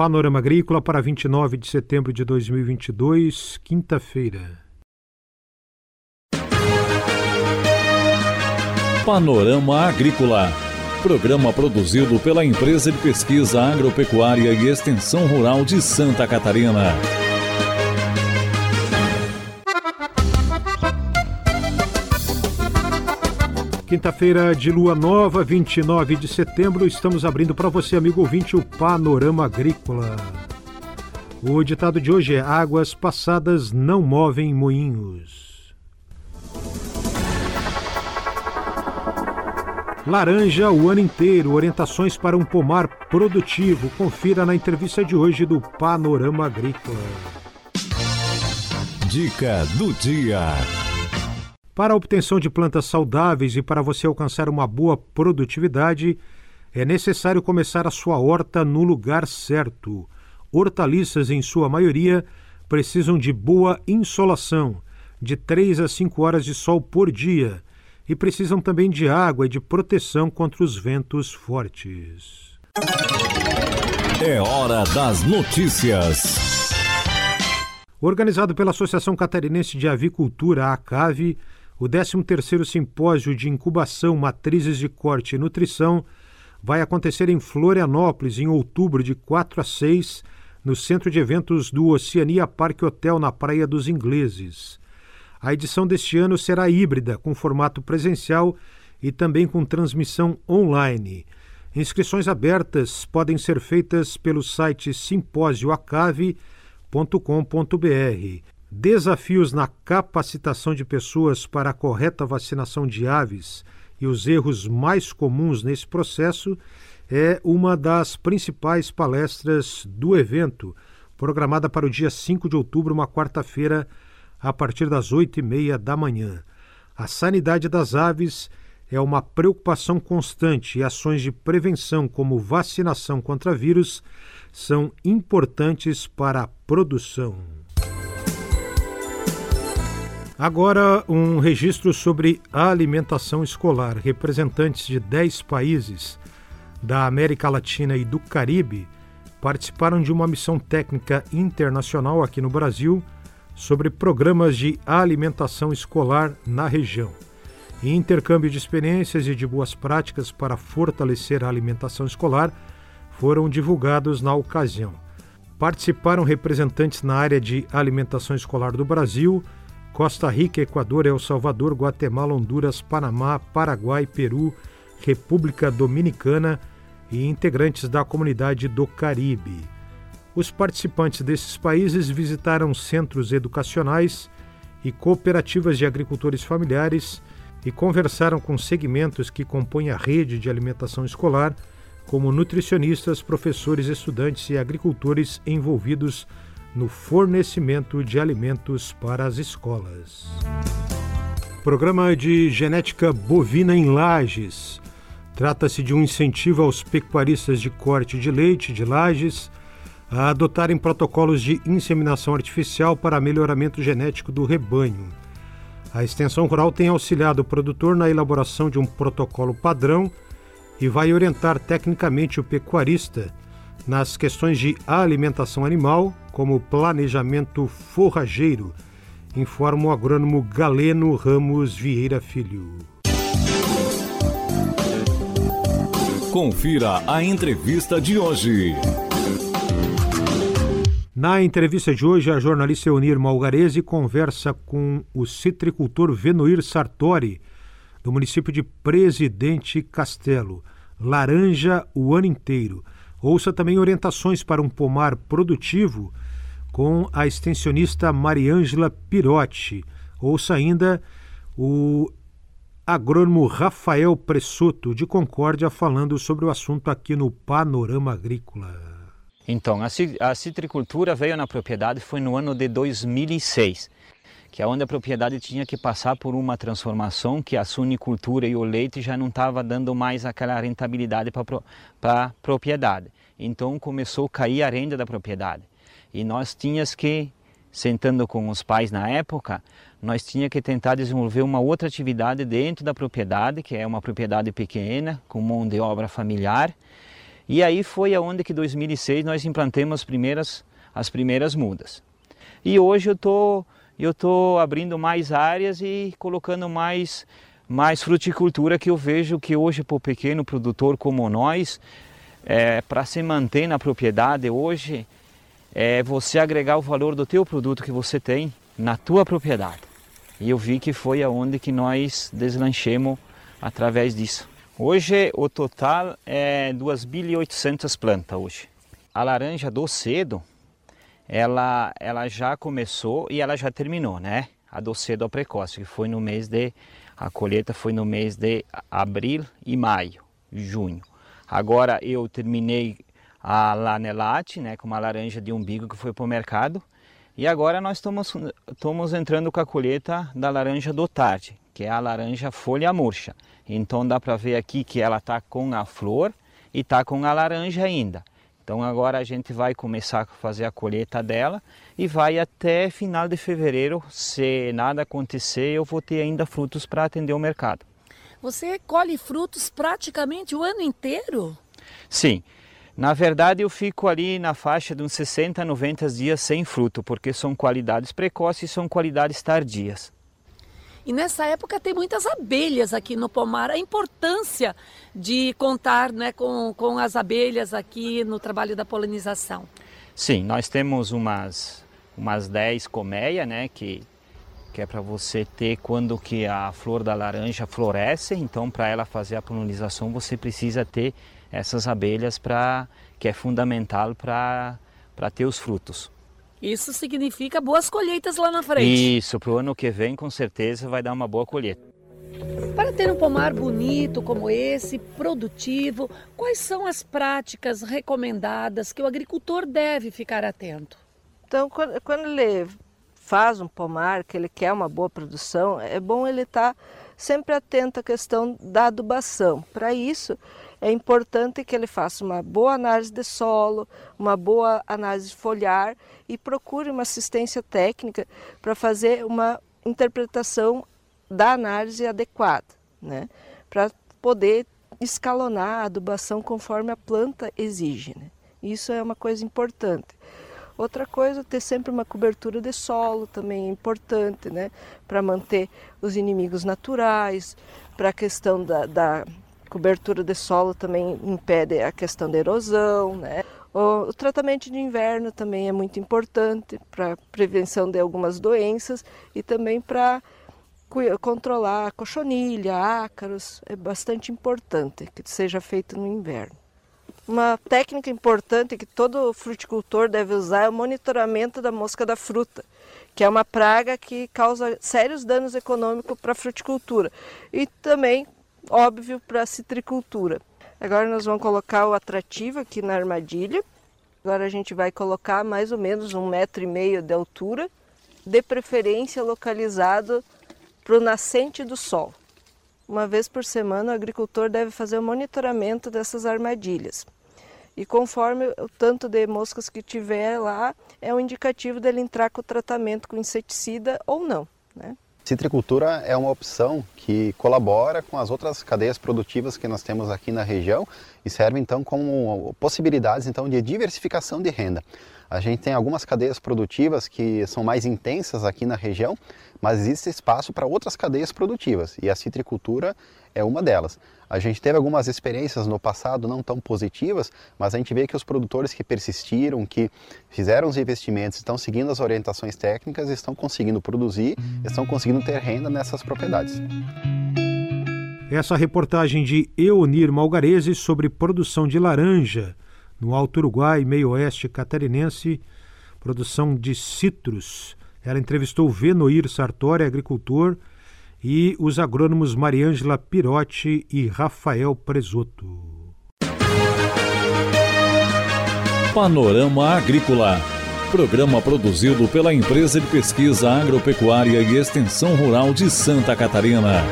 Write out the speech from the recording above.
Panorama Agrícola para 29 de setembro de 2022, quinta-feira. Panorama Agrícola. Programa produzido pela Empresa de Pesquisa Agropecuária e Extensão Rural de Santa Catarina. Quinta-feira de lua nova, 29 de setembro, estamos abrindo para você, amigo ouvinte, o Panorama Agrícola. O ditado de hoje é: Águas passadas não movem moinhos. Laranja o ano inteiro, orientações para um pomar produtivo. Confira na entrevista de hoje do Panorama Agrícola. Dica do dia. Para a obtenção de plantas saudáveis e para você alcançar uma boa produtividade, é necessário começar a sua horta no lugar certo. Hortaliças, em sua maioria, precisam de boa insolação, de 3 a 5 horas de sol por dia, e precisam também de água e de proteção contra os ventos fortes. É hora das notícias. Organizado pela Associação Catarinense de Avicultura, a ACAVE, o 13º Simpósio de Incubação, Matrizes de Corte e Nutrição vai acontecer em Florianópolis em outubro de 4 a 6, no Centro de Eventos do Oceania Parque Hotel na Praia dos Ingleses. A edição deste ano será híbrida, com formato presencial e também com transmissão online. Inscrições abertas podem ser feitas pelo site simpósioacave.com.br. Desafios na capacitação de pessoas para a correta vacinação de aves e os erros mais comuns nesse processo é uma das principais palestras do evento, programada para o dia 5 de outubro, uma quarta-feira, a partir das oito e meia da manhã. A sanidade das aves é uma preocupação constante e ações de prevenção, como vacinação contra vírus, são importantes para a produção. Agora, um registro sobre a alimentação escolar. Representantes de 10 países da América Latina e do Caribe participaram de uma missão técnica internacional aqui no Brasil sobre programas de alimentação escolar na região. E intercâmbio de experiências e de boas práticas para fortalecer a alimentação escolar foram divulgados na ocasião. Participaram representantes na área de alimentação escolar do Brasil, Costa Rica, Equador, El Salvador, Guatemala, Honduras, Panamá, Paraguai, Peru, República Dominicana e integrantes da comunidade do Caribe. Os participantes desses países visitaram centros educacionais e cooperativas de agricultores familiares e conversaram com segmentos que compõem a rede de alimentação escolar, como nutricionistas, professores, estudantes e agricultores envolvidos no fornecimento de alimentos para as escolas. Programa de genética bovina em lajes. Trata-se de um incentivo aos pecuaristas de corte de leite de lajes a adotarem protocolos de inseminação artificial para melhoramento genético do rebanho. A extensão rural tem auxiliado o produtor na elaboração de um protocolo padrão e vai orientar tecnicamente o pecuarista nas questões de alimentação animal, como planejamento forrageiro, informa o agrônomo Galeno Ramos Vieira Filho. Confira a entrevista de hoje. Na entrevista de hoje, a jornalista Eunir Malgarese conversa com o citricultor Venoir Sartori, do município de Presidente Castelo. Laranja o ano inteiro. Ouça também orientações para um pomar produtivo com a extensionista Mariângela Pirotti. Ouça ainda o agrônomo Rafael Pressoto, de Concórdia, falando sobre o assunto aqui no Panorama Agrícola. Então, a citricultura veio na propriedade foi no ano de 2006, que é onde a propriedade tinha que passar por uma transformação que a sunicultura e o leite já não estava dando mais aquela rentabilidade para a propriedade. Então começou a cair a renda da propriedade. E nós tínhamos que, sentando com os pais na época, nós tínhamos que tentar desenvolver uma outra atividade dentro da propriedade, que é uma propriedade pequena, com mão de obra familiar, E aí foi aonde que 2006 nós implantamos as primeiras, as primeiras mudas. E hoje eu tô, eu tô abrindo mais áreas e colocando mais, mais fruticultura que eu vejo que hoje para o pequeno produtor como nós, é, para se manter na propriedade hoje, é você agregar o valor do teu produto que você tem na tua propriedade. E eu vi que foi aonde que nós deslanchemos através disso. Hoje o total é 2.800 plantas hoje. A laranja do cedo, ela, ela já começou e ela já terminou, né? A do cedo ao precoce, que foi no mês de... A colheita foi no mês de abril e maio, junho. Agora eu terminei a lanelate, né, com uma laranja de umbigo que foi para o mercado. E agora nós estamos, estamos entrando com a colheita da laranja do tarde, que é a laranja folha murcha. Então dá para ver aqui que ela está com a flor e está com a laranja ainda. Então agora a gente vai começar a fazer a colheita dela e vai até final de fevereiro. Se nada acontecer, eu vou ter ainda frutos para atender o mercado. Você colhe frutos praticamente o ano inteiro? Sim. Na verdade, eu fico ali na faixa de uns 60 a 90 dias sem fruto, porque são qualidades precoces e são qualidades tardias. E nessa época tem muitas abelhas aqui no pomar. A importância de contar né, com, com as abelhas aqui no trabalho da polinização. Sim, nós temos umas, umas 10 colmeias, né, que, que é para você ter quando que a flor da laranja floresce. Então, para ela fazer a polinização, você precisa ter essas abelhas para que é fundamental para ter os frutos. Isso significa boas colheitas lá na frente. Isso, para o ano que vem com certeza vai dar uma boa colheita. Para ter um pomar bonito como esse, produtivo, quais são as práticas recomendadas que o agricultor deve ficar atento? Então, quando ele faz um pomar, que ele quer uma boa produção, é bom ele estar tá sempre atento à questão da adubação. Para isso, é importante que ele faça uma boa análise de solo, uma boa análise foliar e procure uma assistência técnica para fazer uma interpretação da análise adequada, né? para poder escalonar a adubação conforme a planta exige. Né? Isso é uma coisa importante. Outra coisa, ter sempre uma cobertura de solo também é importante, né? Para manter os inimigos naturais, para a questão da, da, cobertura de solo também impede a questão da erosão, né? O, tratamento de inverno também é muito importante para prevenção de algumas doenças e também para controlar a cochonilha, ácaros, é bastante importante que seja feito no inverno. Uma técnica importante que todo fruticultor deve usar é o monitoramento da mosca da fruta, que é uma praga que causa sérios danos econômicos para a fruticultura e também óbvio para a citricultura. Agora nós vamos colocar o atrativo aqui na armadilha. Agora a gente vai colocar mais ou menos um metro e meio de altura, de preferência localizado para o nascente do sol. Uma vez por semana o agricultor deve fazer o monitoramento dessas armadilhas. E conforme o tanto de moscas que tiver lá, é um indicativo dele entrar com o tratamento com inseticida ou não. Né? Citricultura é uma opção que colabora com as outras cadeias produtivas que nós temos aqui na região e serve então como possibilidades então de diversificação de renda. A gente tem algumas cadeias produtivas que são mais intensas aqui na região, mas existe espaço para outras cadeias produtivas e a citricultura é uma delas. A gente teve algumas experiências no passado não tão positivas, mas a gente vê que os produtores que persistiram, que fizeram os investimentos, estão seguindo as orientações técnicas, estão conseguindo produzir, estão conseguindo ter renda nessas propriedades. Essa reportagem de Eunir Malgarese sobre produção de laranja no Alto Uruguai, meio oeste catarinense, produção de citros. Ela entrevistou Venoir Sartori, agricultor, e os agrônomos Mariângela Pirotti e Rafael Presoto. Panorama Agrícola. Programa produzido pela Empresa de Pesquisa Agropecuária e Extensão Rural de Santa Catarina.